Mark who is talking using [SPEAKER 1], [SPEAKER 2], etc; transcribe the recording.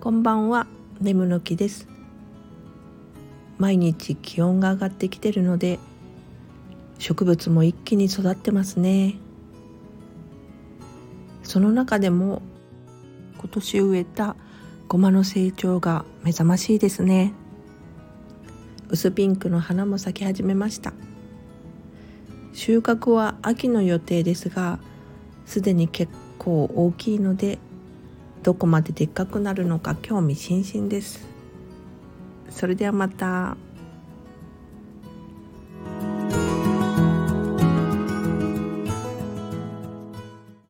[SPEAKER 1] こんばんは。眠の木です。毎日気温が上がってきてるので植物も一気に育ってますね。その中でも今年植えたごまの成長が目覚ましいですね。薄ピンクの花も咲き始めました。収穫は秋の予定ですがすでに結構大きいのでどこまででっかくなるのか興味津々ですそれではまた。